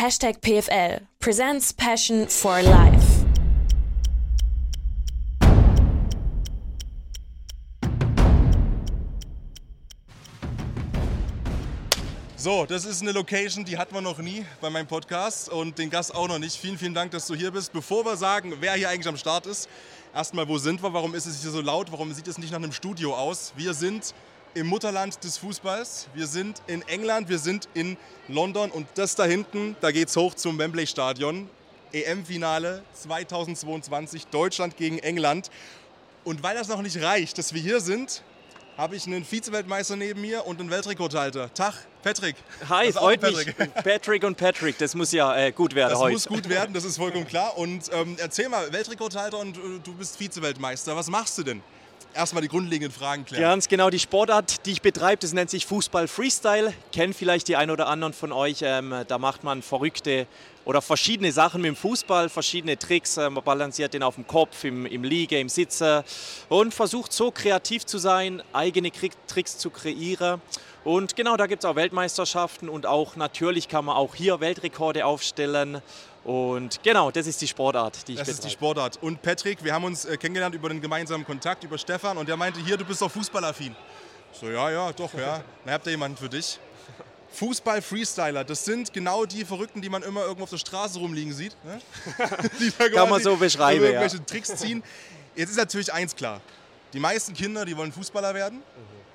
Hashtag PFL presents Passion for Life. So, das ist eine Location, die hatten wir noch nie bei meinem Podcast und den Gast auch noch nicht. Vielen, vielen Dank, dass du hier bist. Bevor wir sagen, wer hier eigentlich am Start ist, erstmal, wo sind wir? Warum ist es hier so laut? Warum sieht es nicht nach einem Studio aus? Wir sind im Mutterland des Fußballs. Wir sind in England, wir sind in London und das da hinten, da geht's hoch zum Wembley Stadion. EM-Finale 2022, Deutschland gegen England. Und weil das noch nicht reicht, dass wir hier sind, habe ich einen Vize-Weltmeister neben mir und einen Weltrekordhalter. Tag, Patrick. Hi, Das freut Patrick. mich. Patrick und Patrick, das muss ja äh, gut werden Das heute. muss gut werden, das ist vollkommen klar. Und ähm, erzähl mal, Weltrekordhalter und äh, du bist Vize-Weltmeister. Was machst du denn? Erstmal die grundlegenden Fragen klären. Ganz genau, die Sportart, die ich betreibe, das nennt sich Fußball Freestyle. Kennen vielleicht die ein oder anderen von euch. Ähm, da macht man verrückte oder verschiedene Sachen mit dem Fußball, verschiedene Tricks. Ähm, man balanciert den auf dem Kopf, im, im Liege, im Sitze und versucht so kreativ zu sein, eigene Tricks zu kreieren. Und genau, da gibt es auch Weltmeisterschaften und auch natürlich kann man auch hier Weltrekorde aufstellen. Und genau, das ist die Sportart, die ich Das ist die. Sportart. Und Patrick, wir haben uns äh, kennengelernt über den gemeinsamen Kontakt, über Stefan. Und der meinte, hier, du bist doch fußballaffin. So, ja, ja, doch, ja. Na, habt ihr jemanden für dich? Fußball-Freestyler, das sind genau die Verrückten, die man immer irgendwo auf der Straße rumliegen sieht. Ne? Kann man so beschreiben, ja. Irgendwelche Tricks ziehen. Jetzt ist natürlich eins klar. Die meisten Kinder, die wollen Fußballer werden.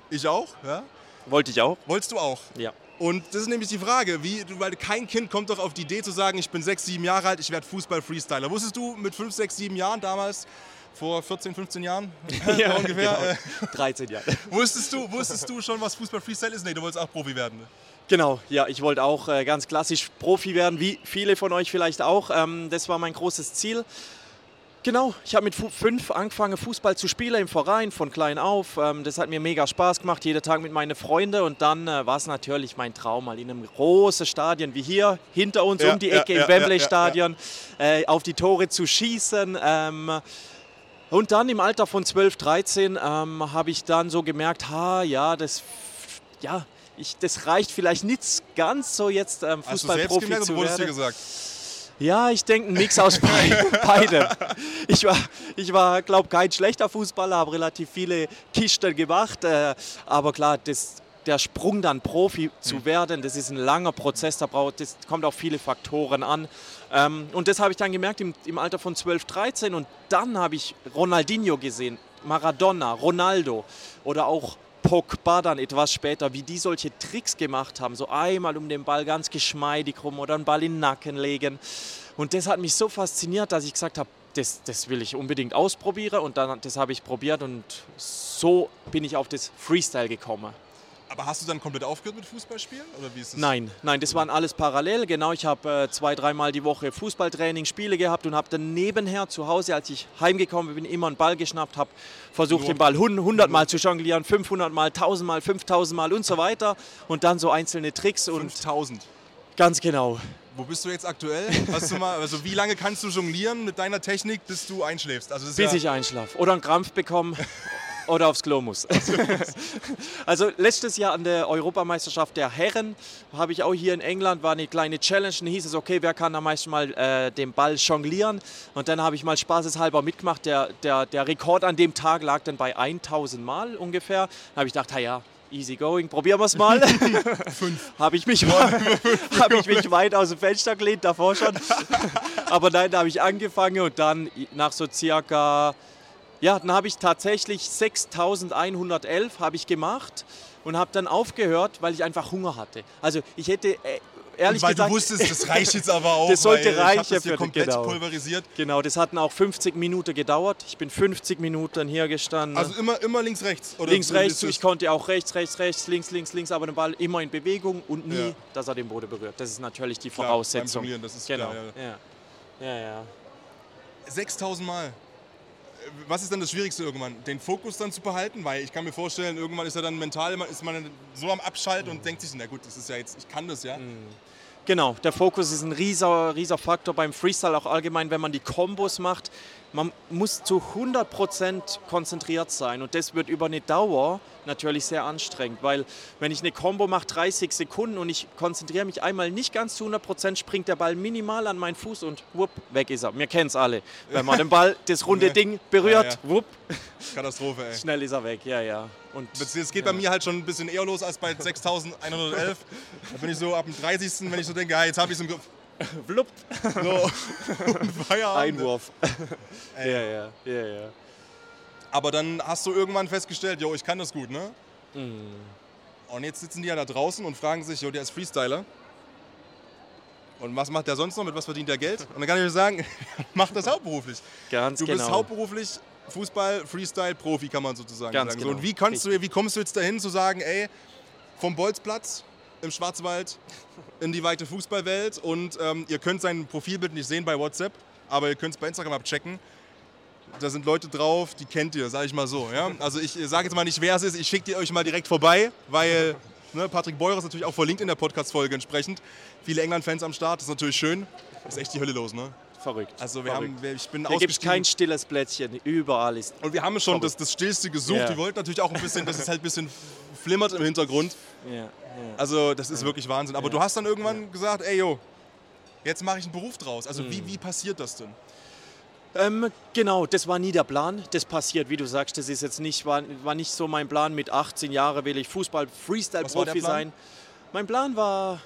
Ich auch, ja. Wollte ich auch. Wolltest du auch? Ja. Und das ist nämlich die Frage, wie, weil kein Kind kommt doch auf die Idee zu sagen, ich bin sechs, sieben Jahre alt, ich werde Fußball-Freestyler. Wusstest du mit fünf, sechs, sieben Jahren damals, vor 14, 15 Jahren Ja, ungefähr, genau. 13 Jahre. wusstest, du, wusstest du schon, was Fußball-Freestyle ist? Nee, du wolltest auch Profi werden. ne? Genau, ja, ich wollte auch äh, ganz klassisch Profi werden, wie viele von euch vielleicht auch. Ähm, das war mein großes Ziel. Genau, ich habe mit fünf angefangen, Fußball zu spielen im Verein, von klein auf. Ähm, das hat mir mega Spaß gemacht, jeden Tag mit meinen Freunden. Und dann äh, war es natürlich mein Traum, mal in einem großen Stadion wie hier, hinter uns Ja, um die Ecke ja, im Wembley ja, ja, Stadion, Äh, auf die Tore zu schießen. Ähm, und dann im Alter von 12, 13 ähm, habe ich dann so gemerkt, ha, ja, das, ja, ich, das reicht vielleicht nicht ganz so jetzt ähm, Hast du selbst Fußballprofi gemerkt oder zu wurdest dir werden. gesagt? Ja, ich denke, ein Mix aus beid- beidem. Ich war, ich war glaube kein schlechter Fußballer, habe relativ viele Kisten gemacht. Äh, aber klar, das, der Sprung dann Profi zu werden, das ist ein langer Prozess, da braucht, das kommt auf viele Faktoren an. Ähm, und das habe ich dann gemerkt im, im Alter von 12, 13. Und dann habe ich Ronaldinho gesehen, Maradona, Ronaldo oder auch Pogba dann etwas später, wie die solche Tricks gemacht haben. So einmal um den Ball ganz geschmeidig rum oder einen Ball in den Nacken legen. Und das hat mich so fasziniert, dass ich gesagt habe, das, das will ich unbedingt ausprobieren. Und dann, das habe ich probiert und so bin ich auf das Freestyle gekommen. Aber hast du dann komplett aufgehört mit Fußballspielen? Oder wie ist das? Nein, nein, das waren alles parallel. Genau, ich habe äh, zwei, dreimal die Woche Fußballtraining, Spiele gehabt und habe dann nebenher zu Hause, als ich heimgekommen bin, immer einen Ball geschnappt, habe versucht, Nur- den Ball 100 Mal zu jonglieren, 500 Mal, 1000 Mal, 5000 Mal und so weiter. Und dann so einzelne Tricks und 5000. ganz genau. Wo bist du jetzt aktuell? Hast du mal, also wie lange kannst du jonglieren mit deiner Technik, bis du einschläfst? Also Bis ja, ich einschlafe. Oder einen Krampf bekomme oder aufs Klo muss. also letztes Jahr an der Europameisterschaft der Herren habe ich auch hier in England, war eine kleine Challenge. Und hieß es, okay, wer kann am meisten mal äh, den Ball jonglieren? Und dann habe ich mal spaßeshalber mitgemacht. Der, der, der Rekord an dem Tag lag dann bei 1000 Mal ungefähr. Dann habe ich gedacht, "Ha ja, easy going, probieren wir es mal. habe ich, mich, hab ich mich weit aus dem Fenster gelehnt, davor schon. Aber nein, da habe ich angefangen und dann nach so circa, ja, dann habe ich tatsächlich 6111 habe ich gemacht und habe dann aufgehört, weil ich einfach Hunger hatte. Also ich hätte äh, ehrlich weil gesagt... du wusstest, das reicht jetzt aber auch. Das sollte weil ich hab reichen das komplett genau. pulverisiert. Genau, das hatten auch 50 Minuten gedauert. Ich bin 50 Minuten hier gestanden. Also immer, immer links, rechts. Oder links, rechts, ich konnte auch rechts, rechts, rechts, links, links, links, aber der Ball immer in Bewegung und nie, Ja. dass er den Boden berührt. Das ist natürlich die Klar, Voraussetzung. beim Jonglieren, das ist genau. klar, ja. Ja, ja. 6000 Mal. Was ist dann das Schwierigste irgendwann? Den Fokus dann zu behalten? Weil ich kann mir vorstellen, irgendwann ist er dann mental, ist man so am Abschalten und denkt sich, na gut, das ist ja jetzt, ich kann das ja. Genau, der Fokus ist ein rieser, rieser Faktor beim Freestyle, auch allgemein, wenn man die Kombos macht. Man muss zu 100% konzentriert sein und das wird über eine Dauer natürlich sehr anstrengend, weil wenn ich eine Combo mache, 30 Sekunden und ich konzentriere mich einmal nicht ganz zu 100%, springt der Ball minimal an meinen Fuß und wupp, weg ist er. Wir kennen es alle. Wenn man den Ball, das runde Ding berührt, Ja, ja. wupp, Katastrophe, ey. schnell ist er weg. Ja, ja. Und Es geht bei mir halt schon ein bisschen eher los als bei 6111. Da bin ich so ab dem 30. wenn ich so denke, ja, jetzt habe ich es im Griff. Flupp, So, Feierabend. Einwurf. ja, ja, ja, ja. Aber dann hast du irgendwann festgestellt, jo, ich kann das gut, ne? Mhm. Und jetzt sitzen die ja da draußen und fragen sich, jo, der ist Freestyler. Und was macht der sonst noch? Mit was verdient der Geld? Und dann kann ich euch sagen, mach das hauptberuflich. Ganz Du genau. bist hauptberuflich Fußball, Freestyle, Profi, kann man sozusagen Ganz sagen. So, genau. und wie, kannst du, wie kommst du jetzt dahin zu sagen, ey, vom Bolzplatz im Schwarzwald in die weite Fußballwelt und ähm, ihr könnt sein Profilbild nicht sehen bei WhatsApp, aber ihr könnt es bei Instagram abchecken. Da sind Leute drauf, die kennt ihr, sage ich mal so. Ja? Also ich sage jetzt mal nicht, wer es ist, ich schicke die euch mal direkt vorbei, weil ne, Patrick Beurer ist natürlich auch verlinkt in der Podcast-Folge entsprechend. Viele England-Fans am Start, das ist natürlich schön. Ist echt die Hölle los, ne? Verrückt. Also wir Verrückt. haben, ich bin Hier gibt es kein stilles Plätzchen. Überall ist. Und wir haben schon das, das Stillste gesucht. Ja. Wir wollten natürlich auch ein bisschen, dass es halt ein bisschen flimmert im Hintergrund. Ja. Also das ist wirklich Wahnsinn. Aber du hast dann irgendwann gesagt, ey yo, jetzt mache ich einen Beruf draus. Also Mhm. wie, wie passiert das denn? Ähm, genau, das war nie der Plan. Das passiert, wie du sagst, das ist jetzt nicht, war, war nicht so mein Plan. Mit 18 Jahren will ich Fußball-Freestyle-Profi sein. Mein Plan war,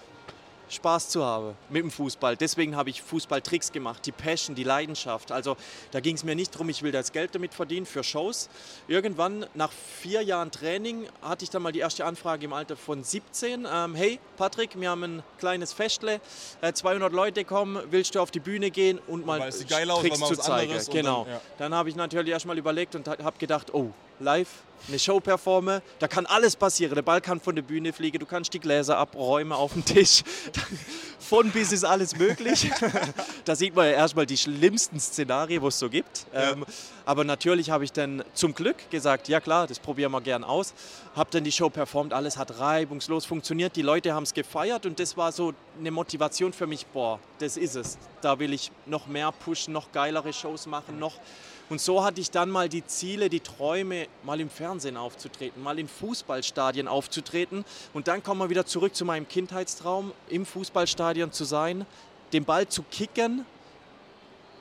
Spaß zu haben mit dem Fußball. Deswegen habe ich Fußballtricks gemacht, die Passion, die Leidenschaft. Also da ging es mir nicht darum, ich will das Geld damit verdienen für Shows. Irgendwann, nach vier Jahren Training, hatte ich dann mal die erste Anfrage im Alter von 17. Ähm, hey Patrick, wir haben ein kleines Festle, äh, 200 Leute kommen, willst du auf die Bühne gehen und mal aus, Tricks mal zu zeigen? Genau. dann- ja. Dann habe ich natürlich erstmal überlegt und habe gedacht, oh, live, eine Show performe, da kann alles passieren. Der Ball kann von der Bühne fliegen, du kannst die Gläser abräumen auf dem Tisch. Von bis ist alles möglich. da sieht man ja erstmal die schlimmsten Szenarien, wo es so gibt. Ähm, aber natürlich habe ich dann zum Glück gesagt, ja klar, das probieren wir gern aus. Habe dann die Show performt, alles hat reibungslos funktioniert. Die Leute haben es gefeiert und das war so eine Motivation für mich, boah, das ist es. Da will ich noch mehr pushen, noch geilere Shows machen, noch und so hatte ich dann mal die Ziele, die Träume, mal im Fernsehen aufzutreten, mal in Fußballstadien aufzutreten. Und dann kommen wir wieder zurück zu meinem Kindheitstraum, im Fußballstadion zu sein, den Ball zu kicken,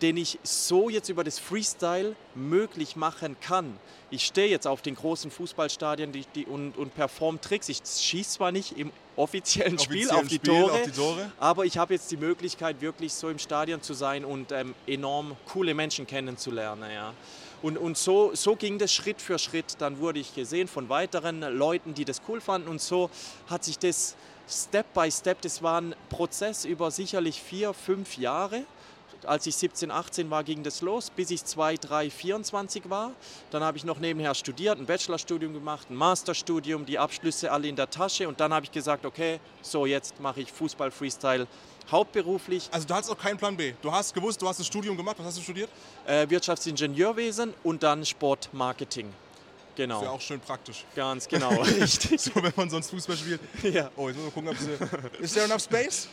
den ich so jetzt über das Freestyle möglich machen kann. Ich stehe jetzt auf den großen Fußballstadien die, die, und, und perform Tricks. Ich schieße zwar nicht im offiziellen Spiel Offiziellen auf die, Spiel, Tore, auf die Tore. aber ich habe jetzt die Möglichkeit, wirklich so im Stadion zu sein und ähm, enorm coole Menschen kennenzulernen. Ja. Und, und so, so ging das Schritt für Schritt. Dann wurde ich gesehen von weiteren Leuten, die das cool fanden. Und so hat sich das Step by Step, das war ein Prozess über sicherlich vier, fünf Jahre. Als ich 17, 18 war, ging das los, bis ich 2, 3, 24 war. Dann habe ich noch nebenher studiert, ein Bachelorstudium gemacht, ein Masterstudium, die Abschlüsse alle in der Tasche. Und dann habe ich gesagt, okay, so jetzt mache ich Fußball-Freestyle hauptberuflich, Also du hattest auch keinen Plan B. Du hast gewusst, du hast das Studium gemacht. Was hast du studiert? äh, Wirtschaftsingenieurwesen und dann Sportmarketing. Genau, Ist ja auch schön praktisch. ganz genau, richtig. So, wenn man sonst Fußball spielt. ja. Oh, jetzt müssen wir gucken, ob sie... Ist there enough space?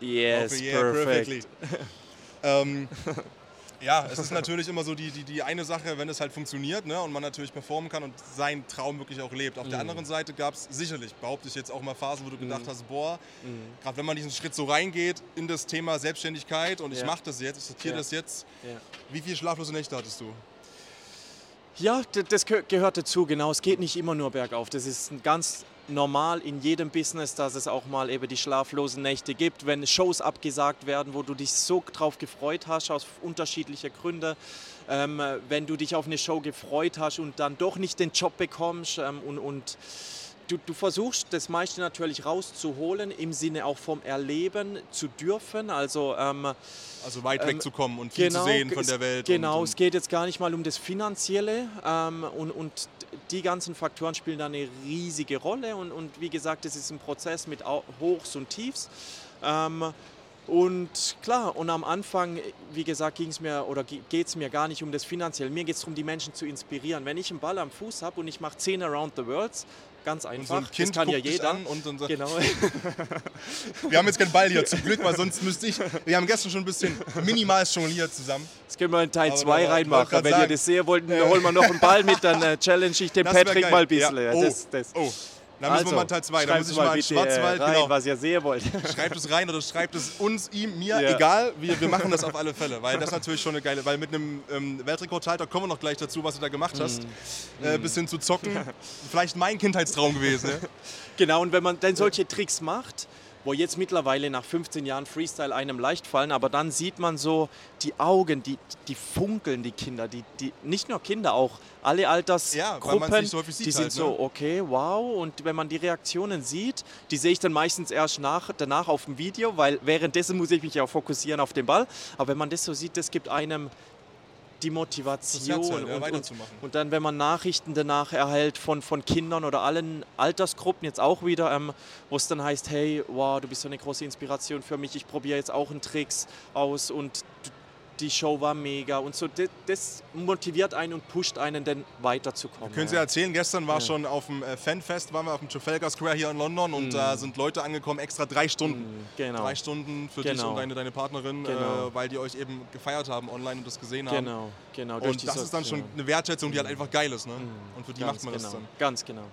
Yes, Okay, yeah, perfect. perfectly. ähm, ja, es ist natürlich immer so die, die, die eine Sache, wenn es halt funktioniert ne, und man natürlich performen kann und seinen Traum wirklich auch lebt. Auf der Mhm. anderen Seite gab es sicherlich, behaupte ich jetzt auch mal Phasen, wo du gedacht hast, boah, Mhm. gerade wenn man diesen Schritt so reingeht in das Thema Selbstständigkeit und ich Ja. mache das jetzt, ich sortiere Ja. das jetzt. Ja. Wie viele schlaflose Nächte hattest du? Ja, das geh- gehört dazu, genau. Es geht nicht immer nur bergauf. Das ist ein ganz normal in jedem Business, dass es auch mal eben die schlaflosen Nächte gibt, wenn Shows abgesagt werden, wo du dich so drauf gefreut hast, aus unterschiedlichen Gründen. Ähm, wenn du dich auf eine Show gefreut hast und dann doch nicht den Job bekommst ähm, und, und du, du versuchst das meiste natürlich rauszuholen, im Sinne auch vom Erleben zu dürfen. Also ähm, Also weit Ähm, wegzukommen und viel zu sehen von der Welt. Genau, und, es geht jetzt gar nicht mal um das Finanzielle ähm, und, und die ganzen Faktoren spielen da eine riesige Rolle und, und wie gesagt, es ist ein Prozess mit Hochs und Tiefs. Ähm, und klar, und am Anfang, wie gesagt, ging es mir oder geht es mir gar nicht um das Finanzielle. Mir geht es darum, die Menschen zu inspirieren. Wenn ich einen Ball am Fuß habe und ich mache 10 Around the Worlds, ganz einfach. so ein Kind das kann ja jeder. und sagt, Genau. wir haben jetzt keinen Ball hier, zum Glück, weil sonst müsste ich, wir haben gestern schon ein bisschen minimal jongliert zusammen. Das können wir in Teil Aber 2 da war- wollte reinmachen. Wenn sagen. ihr das sehen wollt, dann holen wir noch einen Ball mit, dann äh, challenge ich den Patrick mal ein bisschen. Ja, Oh, das, das. oh. Da müssen wir mal Teil 2, da muss ich mal in bitte, Schwarzwald, äh, rein, genau. was ihr sehen wollt. Schreibt es rein oder schreibt es uns, ihm, mir, Ja. egal. Wir, wir machen das auf alle Fälle, weil das natürlich schon eine geile, weil mit einem ähm, Weltrekordhalter kommen wir noch gleich dazu, was du da gemacht hast. Mhm. Äh, bis hin zu zocken. Vielleicht mein Kindheitstraum gewesen. Ja? Genau, und wenn man dann solche Tricks macht, wo jetzt mittlerweile nach 15 Jahren Freestyle einem leicht fallen, aber dann sieht man so die Augen, die, die funkeln, die Kinder, die, die, nicht nur Kinder, auch alle Ja, Altersgruppen, nicht so die sind halt, ne? so, okay, wow. Und wenn man die Reaktionen sieht, die sehe ich dann meistens erst nach, danach auf dem Video, weil währenddessen muss ich mich ja fokussieren auf den Ball. Aber wenn man das so sieht, das gibt einem die Motivation Das Herz ja, und, und, weiterzumachen. und dann, wenn man Nachrichten danach erhält von, von Kindern oder allen Altersgruppen, jetzt auch wieder, ähm, wo es dann heißt, hey, wow, du bist so eine große Inspiration für mich, ich probiere jetzt auch einen Tricks aus und du, die Show war mega und so, das, das motiviert einen und pusht einen dann weiterzukommen. Können Sie erzählen, gestern war schon auf dem äh, Fanfest, waren wir auf dem Trafalgar Square hier in London und da sind Leute angekommen, extra drei Stunden. Genau. Drei Stunden für dich Genau. und deine, deine Partnerin, Genau. äh, weil die euch eben gefeiert haben online und das gesehen haben. Genau, genau. Und das ist dann schon ja. eine Wertschätzung, die halt einfach geil ist. Ne? Und für die ganz macht man genau, das dann. Ganz genau.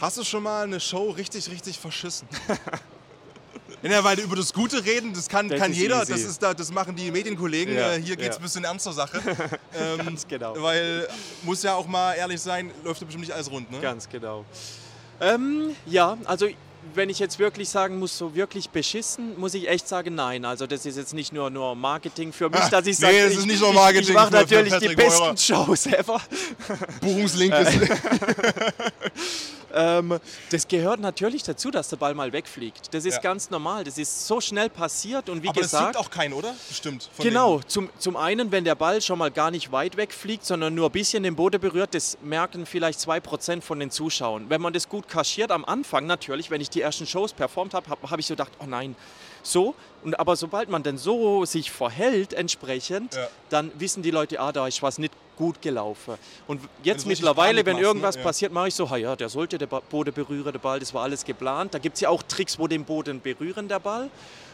Hast du schon mal eine Show richtig, richtig verschissen? Ja, weil über das Gute reden, das kann, Das kann jeder, easy. das, ist da, das machen die Medienkollegen. Ja, Äh, Hier geht es ja. ein bisschen ernst zur Sache. ähm, Ganz genau. Weil, muss ja auch mal ehrlich sein, läuft ja bestimmt nicht alles rund. Ne? Ganz genau. Ähm, ja, also wenn ich jetzt wirklich sagen muss, so wirklich beschissen, muss ich echt sagen, nein. Also das ist jetzt nicht nur, nur Marketing für mich, dass ich nee, sage, das ich, ist nicht nur ich- Marketing Ich mache für- für natürlich die besten. Shows ever. Buchungslink ist. Ähm, das gehört natürlich dazu, dass der Ball mal wegfliegt. Das ist Ja. ganz normal. Das ist so schnell passiert und wie Aber das gesagt. juckt auch keinen, oder? Bestimmt. Genau, zum, zum einen, wenn der Ball schon mal gar nicht weit wegfliegt, sondern nur ein bisschen den Boden berührt, das merken vielleicht 2% von den Zuschauern. Wenn man das gut kaschiert am Anfang, natürlich, wenn ich die ersten Shows performt habe, habe hab ich so gedacht, oh nein, so. Und, aber sobald man dann so sich verhält entsprechend, Ja. dann wissen die Leute, ah, da ist was nicht gut gelaufen. Und jetzt richtig mittlerweile, wenn ne? irgendwas Ja. passiert, mache ich so, ha ja, der sollte Ba- Boden berühren, der Ball, das war alles geplant. Da gibt es ja auch Tricks, wo den Boden berühren, der Ball.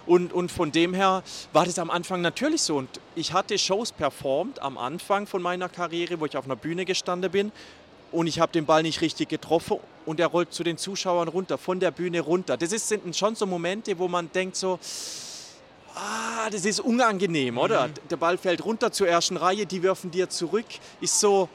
Und, und von dem her war das am Anfang natürlich so. Und ich hatte Shows performt am Anfang von meiner Karriere, wo ich auf einer Bühne gestanden bin. Und ich habe den Ball nicht richtig getroffen und er rollt zu den Zuschauern runter, von der Bühne runter. Das ist, sind schon so Momente, wo man denkt so, ah, das ist unangenehm, oder? Der Ball fällt runter zur ersten Reihe, die werfen dir zurück. Ist so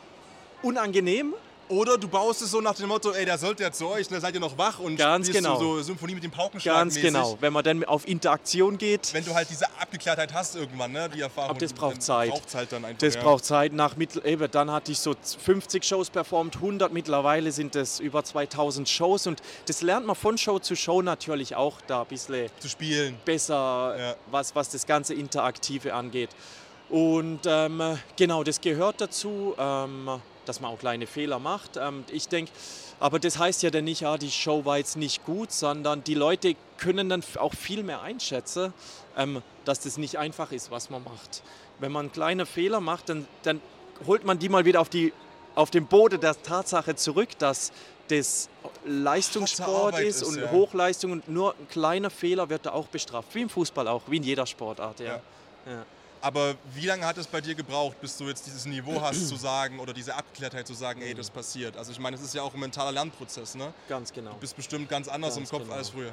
unangenehm, Oder du baust es so nach dem Motto, ey, der sollte ja zu euch, da seid ihr noch wach und Ganz spielst genau. so, Symphonie mit dem Paukenschlag ganz mäßig. genau. Wenn man dann auf Interaktion geht, Wenn du halt diese Abgeklärtheit hast irgendwann, ne, die Erfahrung. Aber das braucht Zeit. halt dann einfach. Das ja. braucht Zeit. Nach mittel, eben, dann hatte ich so 50 Shows performt, 100 mittlerweile sind es über 2000 Shows und das lernt man von Show zu Show natürlich auch da ein bisschen zu spielen. besser, Ja. was, was das ganze Interaktive angeht. Und ähm, genau, das gehört dazu, ähm, dass man auch kleine Fehler macht. Ähm, ich denke, aber das heißt ja dann nicht, ja, die Show war jetzt nicht gut, sondern die Leute können dann auch viel mehr einschätzen, ähm, dass das nicht einfach ist, was man macht. Wenn man kleine Fehler macht, dann, dann holt man die mal wieder auf, die, auf den Boden der Tatsache zurück, dass das Leistungssport ist ist, und ja. Hochleistung und nur ein kleiner Fehler wird da auch bestraft, wie im Fußball auch, wie in jeder Sportart. Ja. Ja. Ja. Aber wie lange hat es bei dir gebraucht, bis du jetzt dieses Niveau hast zu sagen oder diese Abgeklärtheit zu sagen, ey, das passiert? Also ich meine, es ist ja auch ein mentaler Lernprozess, ne? Ganz genau. Du bist bestimmt ganz anders Ganz im Kopf genau. als früher.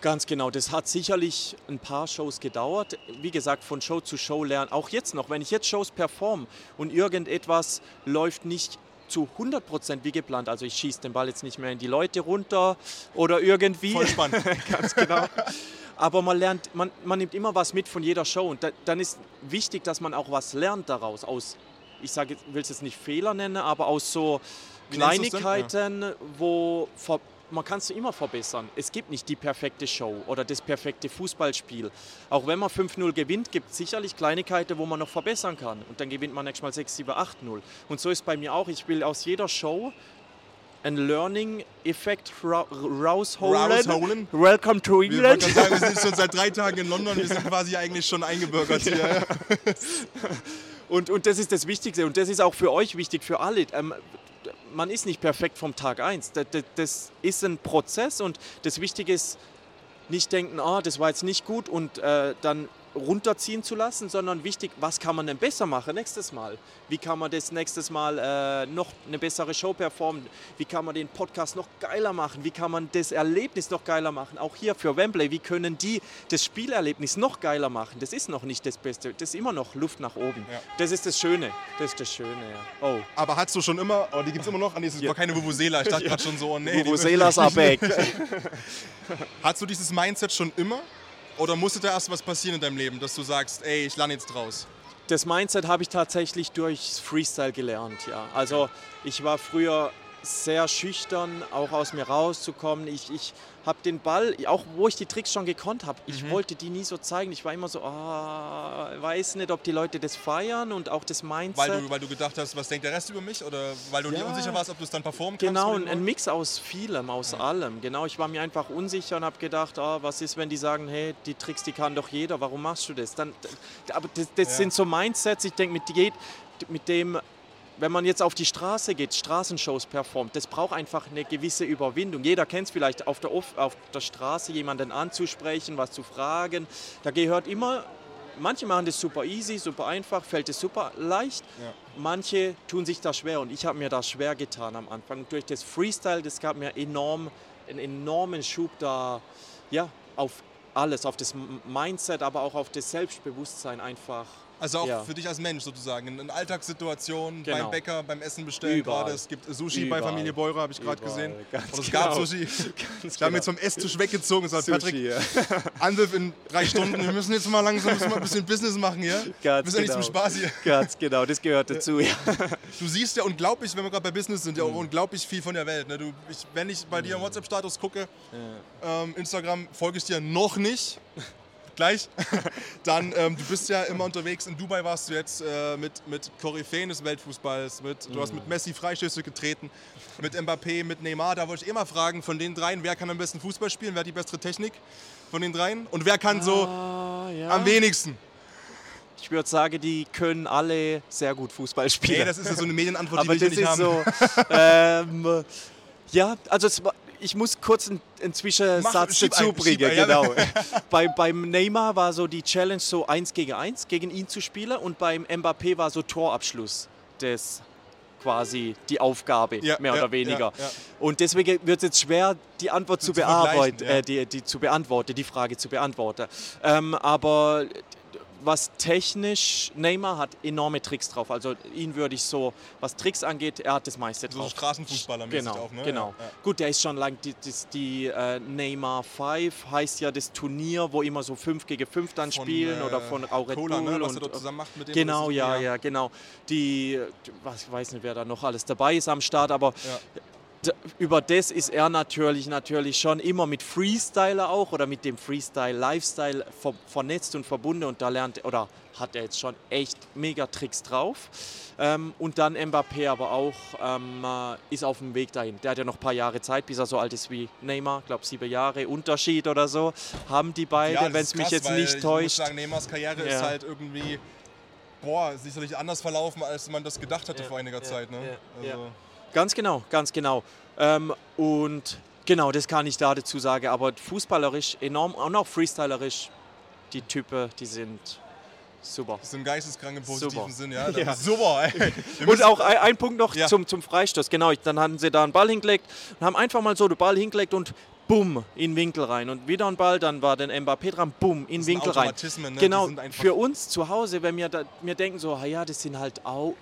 Ganz genau, das hat sicherlich ein paar Shows gedauert. Wie gesagt, von Show zu Show lernen. Auch jetzt noch, wenn ich jetzt Shows perform und irgendetwas läuft nicht zu 100% wie geplant, also ich schieße den Ball jetzt nicht mehr in die Leute runter oder irgendwie. Voll spannend. Ganz genau. Aber man lernt, man, man nimmt immer was mit von jeder Show und da, dann ist wichtig, dass man auch was lernt daraus. Aus, ich sage, will es jetzt nicht Fehler nennen, aber aus so Wie? Kleinigkeiten, wo ver, man kann es immer verbessern. Es gibt nicht die perfekte Show oder das perfekte Fußballspiel. Auch wenn man 5-0 gewinnt, gibt es sicherlich Kleinigkeiten, wo man noch verbessern kann. Und dann gewinnt man nächstes Mal 6, 7, 8-0. Und so ist bei mir auch. Ich will aus jeder Show einen Learning-Effekt ra rausholen. Rausholen? Welcome to Wir England. gerade sagen, wir sind schon seit drei Tagen in London, wir sind quasi eigentlich schon eingebürgert hier. Ja. Und, und das ist das Wichtigste und das ist auch für euch wichtig, für alle. Ähm, man ist nicht perfekt vom Tag 1. Das, das, das ist ein Prozess und das Wichtige ist, nicht denken, ah, das war jetzt nicht gut und äh, dann runterziehen zu lassen, sondern wichtig, was kann man denn besser machen nächstes Mal? Wie kann man das nächstes Mal äh, noch eine bessere Show performen? Wie kann man den Podcast noch geiler machen? Wie kann man das Erlebnis noch geiler machen? Auch hier für Wembley, wie können die das Spielerlebnis noch geiler machen? Das ist noch nicht das Beste, das ist immer noch Luft nach oben. Ja. Das ist das Schöne, das ist das Schöne, ja. Oh, Aber hast du schon immer, oh, die gibt es immer noch? Ah, nee, es war keine Vuvuzela. Ich dachte gerade schon so, oh, nee. Vuvuzelas are back. Hast du dieses Mindset schon immer? Oder musste da erst was passieren in deinem Leben, dass du sagst, ey, ich lerne jetzt draus? Das Mindset habe ich tatsächlich durch Freestyle gelernt, ja. Also ich war früher sehr schüchtern, auch aus mir rauszukommen. Ich, ich habe den Ball, auch wo ich die Tricks schon gekonnt habe, ich Mhm. wollte die nie so zeigen. Ich war immer so, ah, weiß nicht, ob die Leute das feiern und auch das Mindset. Weil du, weil du gedacht hast, was denkt der Rest über mich? Oder weil du dir Ja. unsicher warst, ob du es dann performen kannst? Genau, ein? Mix aus vielem, aus allem. Genau, ich war mir einfach unsicher und habe gedacht, ah, was ist, wenn die sagen, hey, die Tricks, die kann doch jeder, warum machst du das? Dann, aber das, das Ja. sind so Mindsets, ich denke, mit, mit dem, wenn man jetzt auf die Straße geht, Straßenshows performt, das braucht einfach eine gewisse Überwindung. Jeder kennt es vielleicht, auf der, auf der Straße jemanden anzusprechen, was zu fragen. Da gehört immer, manche machen das super easy, super einfach, fällt es super leicht. Ja. Manche tun sich da schwer und ich habe mir da schwer getan am Anfang. Und durch das Freestyle, das gab mir enorm, einen enormen Schub da, ja, auf alles, auf das Mindset, aber auch auf das Selbstbewusstsein einfach. Also auch Ja. für dich als Mensch sozusagen. In, Alltagssituationen, Genau. beim Bäcker, beim Essen bestellen Überall. gerade. Es gibt Sushi bei Überall. Familie Beurer, habe ich gerade gesehen. ganz Und es genau. gab Sushi. Ich habe mir zum Esstisch weggezogen gesagt, Patrick, ja. Anwurf in drei Stunden, wir müssen jetzt mal langsam müssen mal ein bisschen Business machen hier. wir Ganz sind ja nicht zum genau. Spaß hier. Ganz genau, das gehört dazu. Ja. Du siehst ja unglaublich, wenn wir gerade bei Business sind, ja Mhm. auch unglaublich viel von der Welt. Ne? Du, ich, wenn ich bei dir im WhatsApp-Status gucke, ähm, Instagram folge ich dir noch nicht. Gleich. Dann, ähm, du bist ja immer unterwegs. In Dubai warst du jetzt äh, mit, mit Koryphäen des Weltfußballs. Mit, du hast Mhm. mit Messi Freistöße getreten. Mit Mbappé, mit Neymar. Da wollte ich immer fragen, von den dreien, wer kann am besten Fußball spielen? Wer hat die bessere Technik von den dreien? Und wer kann so Ah, ja. am wenigsten? Ich würde sagen, die können alle sehr gut Fußball spielen. Ey, das ist ja so eine Medienantwort, die Aber will ich nicht haben. so. ähm, ja, also es war, ich muss kurz einen, einen Zwischensatz dazu bringen. ja. Genau. Bei, beim Neymar war so die Challenge so eins gegen eins gegen ihn zu spielen und beim Mbappé war so Torabschluss das quasi die Aufgabe, Ja, mehr ja, oder weniger. ja. Und deswegen wird es jetzt schwer, die Antwort zu, zu bearbeiten, äh, die, die zu beantworten, die Frage zu beantworten. Ähm, aber was technisch, Neymar hat enorme Tricks drauf. Also ihn würde ich so, was Tricks angeht, er hat das meiste So drauf. Straßenfußballermäßig Genau, auch, ne? genau. Ja, ja. Gut, der ist schon lang, die, die, die äh, Neymar 5 heißt ja das Turnier, wo immer so 5 gegen 5 dann Von, spielen äh, oder von auch Red Cola, Bull. ne, was und, er dort zusammen macht mit dem. Genau, ja, ja, genau. Die, was, ich weiß nicht, wer da noch alles dabei ist am Start, aber Ja. Über das ist er natürlich, natürlich schon immer mit Freestyler auch oder mit dem Freestyle-Lifestyle ver vernetzt und verbunden und da lernt oder hat er jetzt schon echt mega Tricks drauf. Ähm, und dann Mbappé aber auch ähm, äh, ist auf dem Weg dahin. Der hat ja noch ein paar Jahre Zeit, bis er so alt ist wie Neymar. Ich glaube, sieben Jahre Unterschied oder so haben die Ja, beide, das wenn ist es mich jetzt weil nicht ich täuscht. muss sagen, Neymars Karriere ist Ja. halt irgendwie, boah, sicherlich anders verlaufen, als man das gedacht hatte Ja, vor einiger ja, Zeit. Ne? ja, Also, Ganz genau, ganz genau. Ähm, und genau, das kann ich da dazu sagen. Aber fußballerisch enorm und auch freestylerisch, die Typen, die sind super. Das sind geisteskrank im positiven Super. Sinn, ja. Ja. Super, Und auch ein, ein Punkt noch Ja. zum, zum Freistoß. Genau, dann haben sie da einen Ball hingelegt und haben einfach mal so den Ball hingelegt und bumm, in den Winkel rein. Und wieder ein Ball, dann war dann Mbappé dran, bumm, in den Winkel rein. Ne? Genau, Die sind einfach- für uns zu Hause, wenn wir, da, wir denken so, ah ja, das sind halt auch,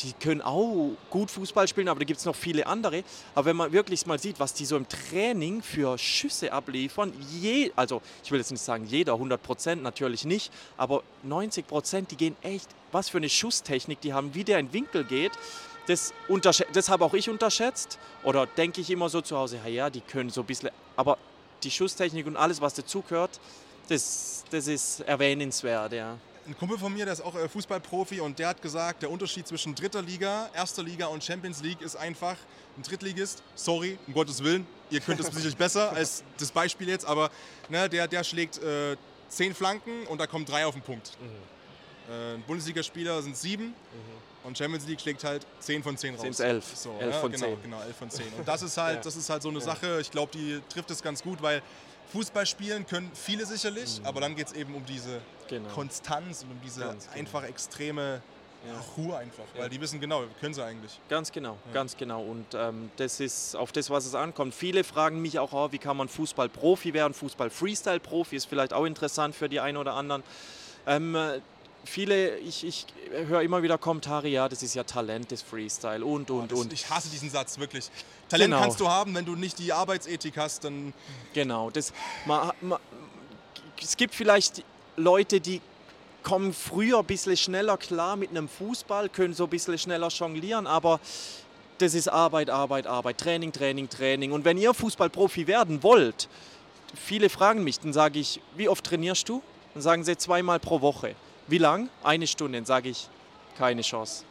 die können auch gut Fußball spielen, aber da gibt es noch viele andere. Aber wenn man wirklich mal sieht, was die so im Training für Schüsse abliefern, je, also ich will jetzt nicht sagen jeder, 100 Prozent natürlich nicht, aber 90 Prozent, die gehen echt, was für eine Schusstechnik die haben, wie der in Winkel geht. Das, das habe auch ich unterschätzt. Oder denke ich immer so zu Hause, ja, ja, die können so ein bisschen. Aber die Schusstechnik und alles, was dazugehört, das, das ist erwähnenswert, ja. Ein Kumpel von mir, der ist auch äh, Fußballprofi und der hat gesagt, der Unterschied zwischen dritter Liga, erster Liga und Champions League ist einfach, ein Drittligist, sorry, um Gottes Willen, ihr könnt es sicherlich besser als das Beispiel jetzt, aber ne, der, der schlägt äh, zehn Flanken und da kommen drei auf den Punkt. Äh, ein Bundesligaspieler sind sieben und Champions League schlägt halt 10 von 10 raus. Sind's elf. So, Elf ja, von genau, 10. Genau, 11 von 10. Und das ist halt, Ja. das ist halt so eine Sache, ich glaube, die trifft es ganz gut, weil Fußball spielen können viele sicherlich, aber dann geht es eben um diese Mhm. Genau. Konstanz und um diese genau. einfach extreme Ja. Ruhe einfach, Ja. weil die wissen genau, können sie eigentlich. Ganz genau, ganz genau. Und ähm, das ist auf das, was es ankommt. Viele fragen mich auch, oh, wie kann man Fußball-Profi werden? Fußball-Freestyle-Profi ist vielleicht auch interessant für die einen oder anderen. Ähm, äh, viele, ich, ich höre immer wieder Kommentare, ja, das ist ja Talent, das Freestyle und, und, und. ich hasse diesen Satz wirklich. Talent Genau. kannst du haben, wenn du nicht die Arbeitsethik hast, dann Genau, das, ma, ma, es gibt vielleicht Leute, die kommen früher ein bisschen schneller klar mit einem Fußball, können so ein bisschen schneller jonglieren, aber das ist Arbeit, Arbeit, Arbeit, Training, Training, Training. Und wenn ihr Fußballprofi werden wollt, viele fragen mich, dann sage ich, wie oft trainierst du? Dann sagen sie zweimal pro Woche. Wie lang? Eine Stunde. Sage ich, keine Chance.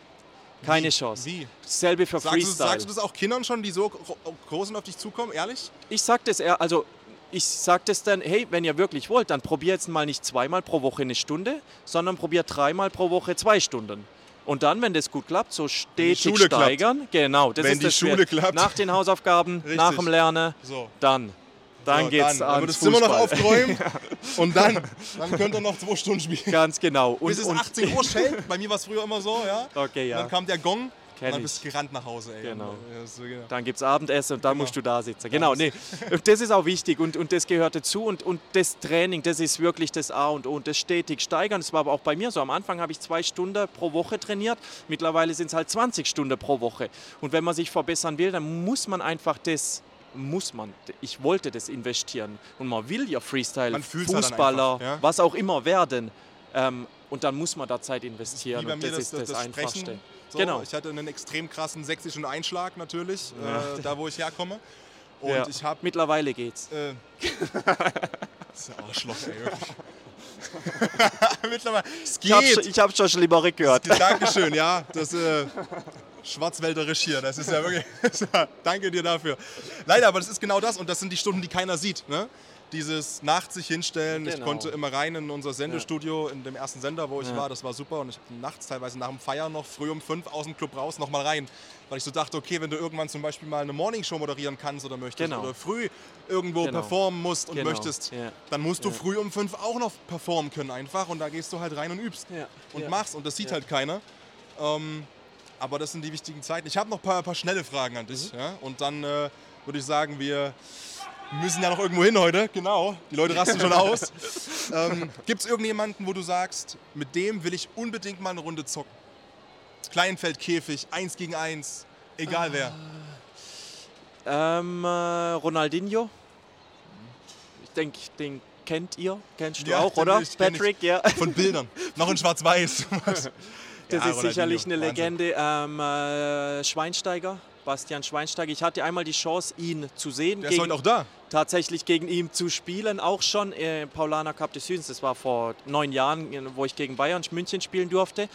Keine Wie? Chance. Wie? Dasselbe für Sagst du, Freestyle. sagst du das auch Kindern schon, die so gro- groß und auf dich zukommen? Ehrlich? Ich sag das eher, also ich sag das dann, hey, wenn ihr wirklich wollt, dann probiert jetzt mal nicht zweimal pro Woche eine Stunde, sondern probiert dreimal pro Woche zwei Stunden. Und dann, wenn das gut klappt, so stetig Schule klappt. steigern. Genau, das Wenn ist die das Schule klappt. Nach den Hausaufgaben, Richtig. nach dem Lernen, So. dann. Dann so, geht's dann, ans dann wird das Zimmer noch aufgeräumt und dann, dann könnt ihr noch zwei Stunden spielen. Ganz genau. Und, Bis es und, 18 Uhr schellt. Bei mir war es früher immer so, ja. Okay, ja. Dann kam der Gong Kenn und dann bist du gerannt nach Hause. Ey. Genau. Ja, so, genau. Dann gibt es Abendessen und dann Genau. musst du da sitzen. Genau, nee. Das ist auch wichtig und, und das gehört dazu. Und, und das Training, das ist wirklich das A und O. Und das stetig steigern. Das war aber auch bei mir so. Am Anfang habe ich zwei Stunden pro Woche trainiert. Mittlerweile sind es halt 20 Stunden pro Woche. Und wenn man sich verbessern will, dann muss man einfach das. Muss man. Ich wollte das investieren. Und man will ja Freestyle, Man halt Fußballer, einfach, ja. was auch immer werden. Ähm, und dann muss man da Zeit investieren. Wie bei mir das, ist das, Einfachste. Sprechen. So, Genau. Ich hatte einen extrem krassen sächsischen Einschlag natürlich, äh, da wo ich herkomme. Und Ja. ich habe Mittlerweile geht's. Äh, das ist ja Arschloch, ey. Mittlerweile. Es Ich habe geht. ich hab schon Schlimmere gehört. Dankeschön, ja. Das äh, Schwarzwälderisch hier. Das ist ja wirklich. Danke dir dafür. Leider, aber das ist genau das und das sind die Stunden, die keiner sieht. Ne? Dieses nachts sich hinstellen. Ich Genau. konnte immer rein in unser Sendestudio, in dem ersten Sender, wo ich Ja. war. Das war super. Und ich habe nachts, teilweise nach dem Feiern noch früh um fünf aus dem Club raus, nochmal rein. Weil ich so dachte, okay, wenn du irgendwann zum Beispiel mal eine Morningshow moderieren kannst oder möchtest Genau. oder früh irgendwo Genau. performen musst und Genau. möchtest, Ja. dann musst du Ja. früh um fünf auch noch performen können einfach. Und da gehst du halt rein und übst Ja. und Ja. machst und das sieht Ja. halt keiner. Ähm, aber das sind die wichtigen Zeiten. Ich habe noch ein paar, paar schnelle Fragen an dich. Mhm. Ja? Und dann äh, würde ich sagen, wir müssen ja noch irgendwo hin heute. Genau, die Leute rasten schon aus. Ähm, Gibt es irgendjemanden, wo du sagst, mit dem will ich unbedingt mal eine Runde zocken? Kleinfeld, Käfig, eins gegen eins, egal wer. Ähm, äh, Ronaldinho. Ich denke, den kennt ihr. Kennst du Ja, auch, oder? ich. Patrick, ja. Von Bildern. noch in Schwarz-Weiß. Das Ja, ist sicherlich eine Legende. Ähm, äh, Schweinsteiger, Bastian Schweinsteiger. Ich hatte einmal die Chance, ihn zu sehen. Der ist gegen- heute auch da. tatsächlich gegen ihn zu spielen, auch schon äh, Paulaner Cup des Südens. Das war vor neun Jahren, wo ich gegen Bayern München spielen durfte.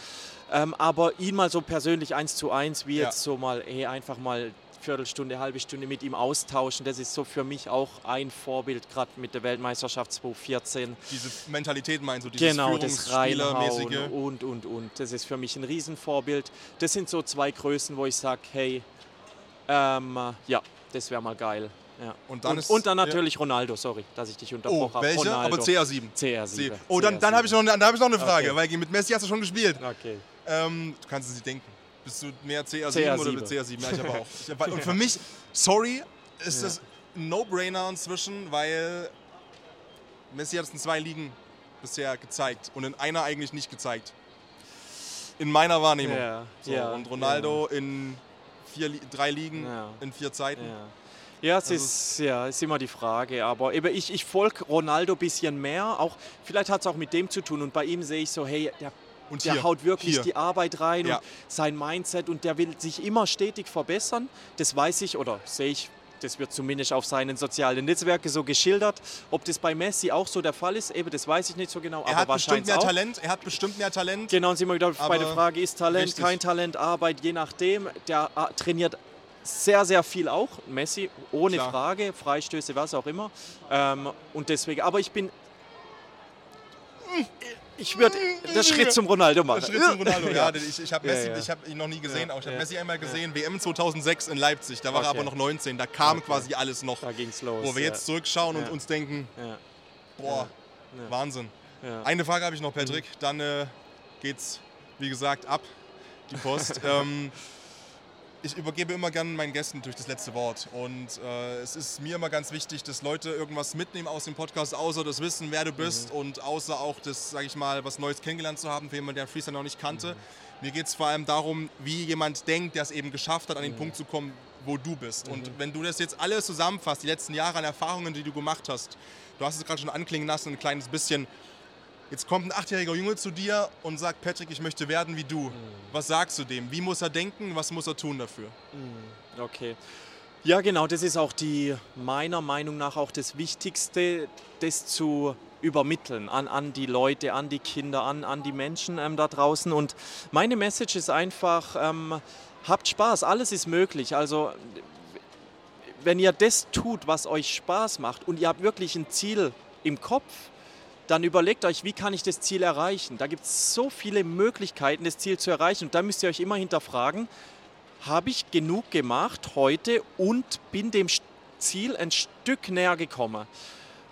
Ähm, aber ihn mal so persönlich eins zu eins, wie Ja. jetzt so mal, hey, einfach mal Viertelstunde, halbe Stunde mit ihm austauschen, das ist so für mich auch ein Vorbild, gerade mit der Weltmeisterschaft 2014. Diese Mentalität meinst du, dieses Genau, das Reinhauen und, und, und. Das ist für mich ein Riesenvorbild. Das sind so zwei Größen, wo ich sage, hey, ähm, ja, das wäre mal geil. Ja. Und dann und, ist- und dann ja. natürlich Ronaldo, sorry, dass ich dich Oh, unterbrochen habe. welche? Ronaldo. Aber CR7. CR7. Oh, dann, dann habe ich, noch- dann hab ich noch eine Frage, Okay. weil mit Messi hast du schon gespielt. Okay. Ähm, du kannst es nicht denken. Bist du mehr CR7, CR7. oder mit CR7? Ja, ich aber auch. Ich hab, und für mich, sorry, ist das ein No-Brainer inzwischen, weil Messi hat es in zwei Ligen bisher gezeigt und in einer eigentlich nicht gezeigt. In meiner Wahrnehmung. Ja, So, ja, und Ronaldo in vier, drei Ligen Ja. in vier Zeiten. Ja. Ja, es Also ist, ja, ist immer die Frage. Aber eben ich, ich folge Ronaldo ein bisschen mehr. Auch, vielleicht hat es auch mit dem zu tun. Und bei ihm sehe ich so, hey, der, Und der hier, haut wirklich hier. die Arbeit rein Ja. und sein Mindset und der will sich immer stetig verbessern. Das weiß ich oder sehe ich. Das wird zumindest auf seinen sozialen Netzwerken so geschildert. Ob das bei Messi auch so der Fall ist, eben, das weiß ich nicht so genau. Er aber hat bestimmt wahrscheinlich mehr auch. Talent. Er hat bestimmt mehr Talent. Genau, und sind wir wieder bei der Frage, ist Talent, richtig. kein Talent, Arbeit, je nachdem. Der äh, trainiert sehr, sehr viel auch, Messi, ohne Klar. Frage, Freistöße, was auch immer. Ähm, und deswegen, aber ich bin Ich würde den Schritt zum Ronaldo machen. Der Schritt zum Ronaldo, ja. Ich, ich habe Ja, Messi, ja. ich habe ihn noch nie gesehen, Ja, auch ich habe ja, Messi einmal gesehen, WM 2006 in Leipzig, da war er Okay. aber noch 19, da kam Okay. quasi alles noch. Da ging's los. Wo wir ja. jetzt zurückschauen und Ja. uns denken, Ja, boah, Ja. Wahnsinn. ja. Mhm. Eine Frage habe ich noch, Patrick, dann äh, geht's, wie gesagt, ab, die Post. ähm, ich übergebe immer gerne meinen Gästen durch das letzte Wort. Und äh, es ist mir immer ganz wichtig, dass Leute irgendwas mitnehmen aus dem Podcast, außer das Wissen, wer du bist und außer auch das, sage ich mal, was Neues kennengelernt zu haben, für jemanden, der Freestyle noch nicht kannte. Mir geht es vor allem darum, wie jemand denkt, der es eben geschafft hat, an den Punkt zu kommen, wo du bist. Und wenn du das jetzt alles zusammenfasst, die letzten Jahre an Erfahrungen, die du gemacht hast, du hast es gerade schon anklingen lassen, ein kleines bisschen, Jetzt kommt ein achtjähriger Junge zu dir und sagt, Patrick, ich möchte werden wie du. Was sagst du dem? Wie muss er denken? Was muss er tun dafür? Okay. Ja, genau, das ist auch die, meiner Meinung nach auch das Wichtigste, das zu übermitteln an, an die Leute, an die Kinder, an, an die Menschen ähm, da draußen. Und meine Message ist einfach, ähm, habt Spaß, alles ist möglich. Also wenn ihr das tut, was euch Spaß macht und ihr habt wirklich ein Ziel im Kopf, dann überlegt euch, wie kann ich das Ziel erreichen. Da gibt es so viele Möglichkeiten, das Ziel zu erreichen. Und da müsst ihr euch immer hinterfragen, habe ich genug gemacht heute und bin dem Ziel ein Stück näher gekommen.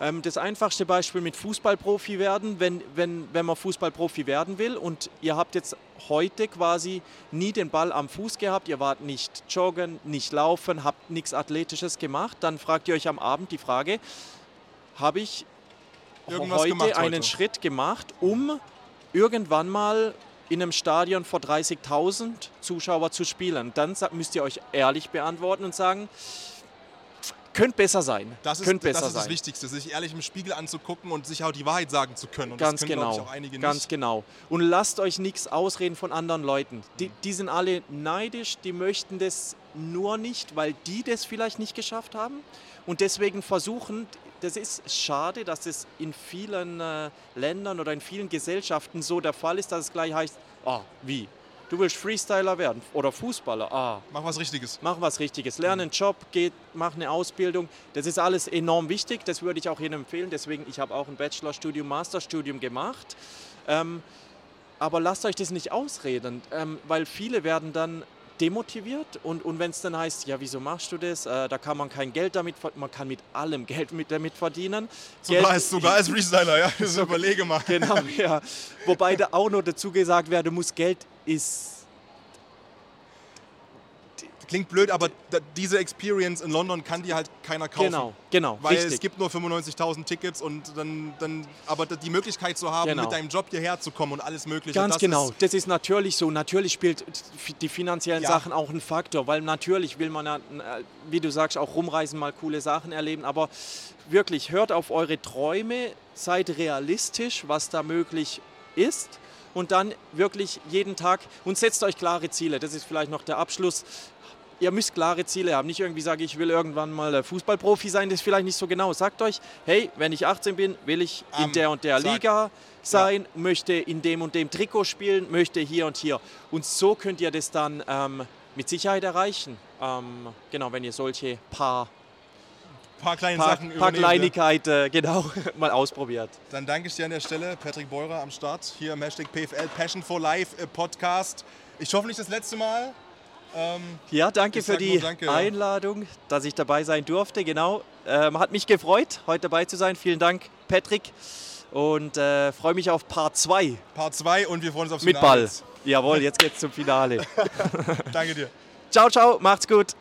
Ähm, das einfachste Beispiel mit Fußballprofi werden, wenn, wenn, wenn man Fußballprofi werden will und ihr habt jetzt heute quasi nie den Ball am Fuß gehabt, ihr wart nicht joggen, nicht laufen, habt nichts Athletisches gemacht, dann fragt ihr euch am Abend die Frage, habe ich Irgendwas heute gemacht einen heute. Schritt gemacht, um irgendwann mal in einem Stadion vor 30.000 Zuschauer zu spielen. Dann müsst ihr euch ehrlich beantworten und sagen, könnte besser sein. Das ist, könnte besser das, ist das sein. Wichtigste, sich ehrlich im Spiegel anzugucken und sich auch die Wahrheit sagen zu können. Und Ganz können, genau. Ganz nicht. genau. Und lasst euch nichts ausreden von anderen Leuten. Die, die sind alle neidisch, die möchten das nur nicht, weil die das vielleicht nicht geschafft haben. Und deswegen versuchen, das ist schade, dass es in vielen äh, Ländern oder in vielen Gesellschaften so der Fall ist, dass es gleich heißt, ah, wie? Du willst Freestyler werden oder Fußballer? Ah, Mach was Richtiges. mach was Richtiges. Lerne einen Job, geht, mach eine Ausbildung. Das ist alles enorm wichtig. Das würde ich auch jedem empfehlen. Deswegen, ich habe auch ein Bachelorstudium, Masterstudium gemacht. Ähm, aber lasst euch das nicht ausreden, ähm, weil viele werden dann demotiviert und, und wenn es dann heißt, ja, wieso machst du das? Äh, da kann man kein Geld damit verdienen. Man kann mit allem Geld mit, damit verdienen. Sogar Geld- als, sogar als Freestyler, ja. Das überlege mal. Genau, ja. Wobei da auch noch dazu gesagt werden muss, Geld ist Klingt blöd, aber diese Experience in London kann dir halt keiner kaufen. Genau, genau, Weil richtig. es gibt nur 95.000 Tickets und dann, dann, aber die Möglichkeit zu haben, Genau. mit deinem Job hierher zu kommen und alles Mögliche. Ganz das genau, Ist, das ist natürlich so. Natürlich spielt die finanziellen Ja. Sachen auch einen Faktor, weil natürlich will man, ja, äh, wie du sagst, auch rumreisen, mal coole Sachen erleben. Aber wirklich, hört auf eure Träume, seid realistisch, was da möglich ist. Und dann wirklich jeden Tag und setzt euch klare Ziele. Das ist vielleicht noch der Abschluss. Ihr müsst klare Ziele haben. Nicht irgendwie sagen, ich will irgendwann mal äh, Fußballprofi sein. Das ist vielleicht nicht so genau. Sagt euch, hey, wenn ich 18 bin, will ich in Am der und der Zack. Liga sein, möchte in dem und dem Trikot spielen, möchte hier und hier. Und so könnt ihr das dann ähm, mit Sicherheit erreichen. Ähm, genau, wenn ihr solche paar, paar kleine paar, Sachen paar ne? Kleinigkeiten genau mal ausprobiert. Dann danke ich dir an der Stelle, Patrick Beurer am Start, hier im Hashtag PFL Passion for Life äh, Podcast. Ich hoffe nicht das letzte Mal. Ähm, Ja, danke für die danke. Einladung, dass ich dabei sein durfte. Genau, ähm, hat mich gefreut, heute dabei zu sein. Vielen Dank, Patrick. Und äh, freue mich auf Part 2 Part 2 und wir freuen uns aufs mit Finale Ball. jetzt. Jawohl, jetzt geht's zum Finale. Danke dir. ciao, ciao, macht's gut.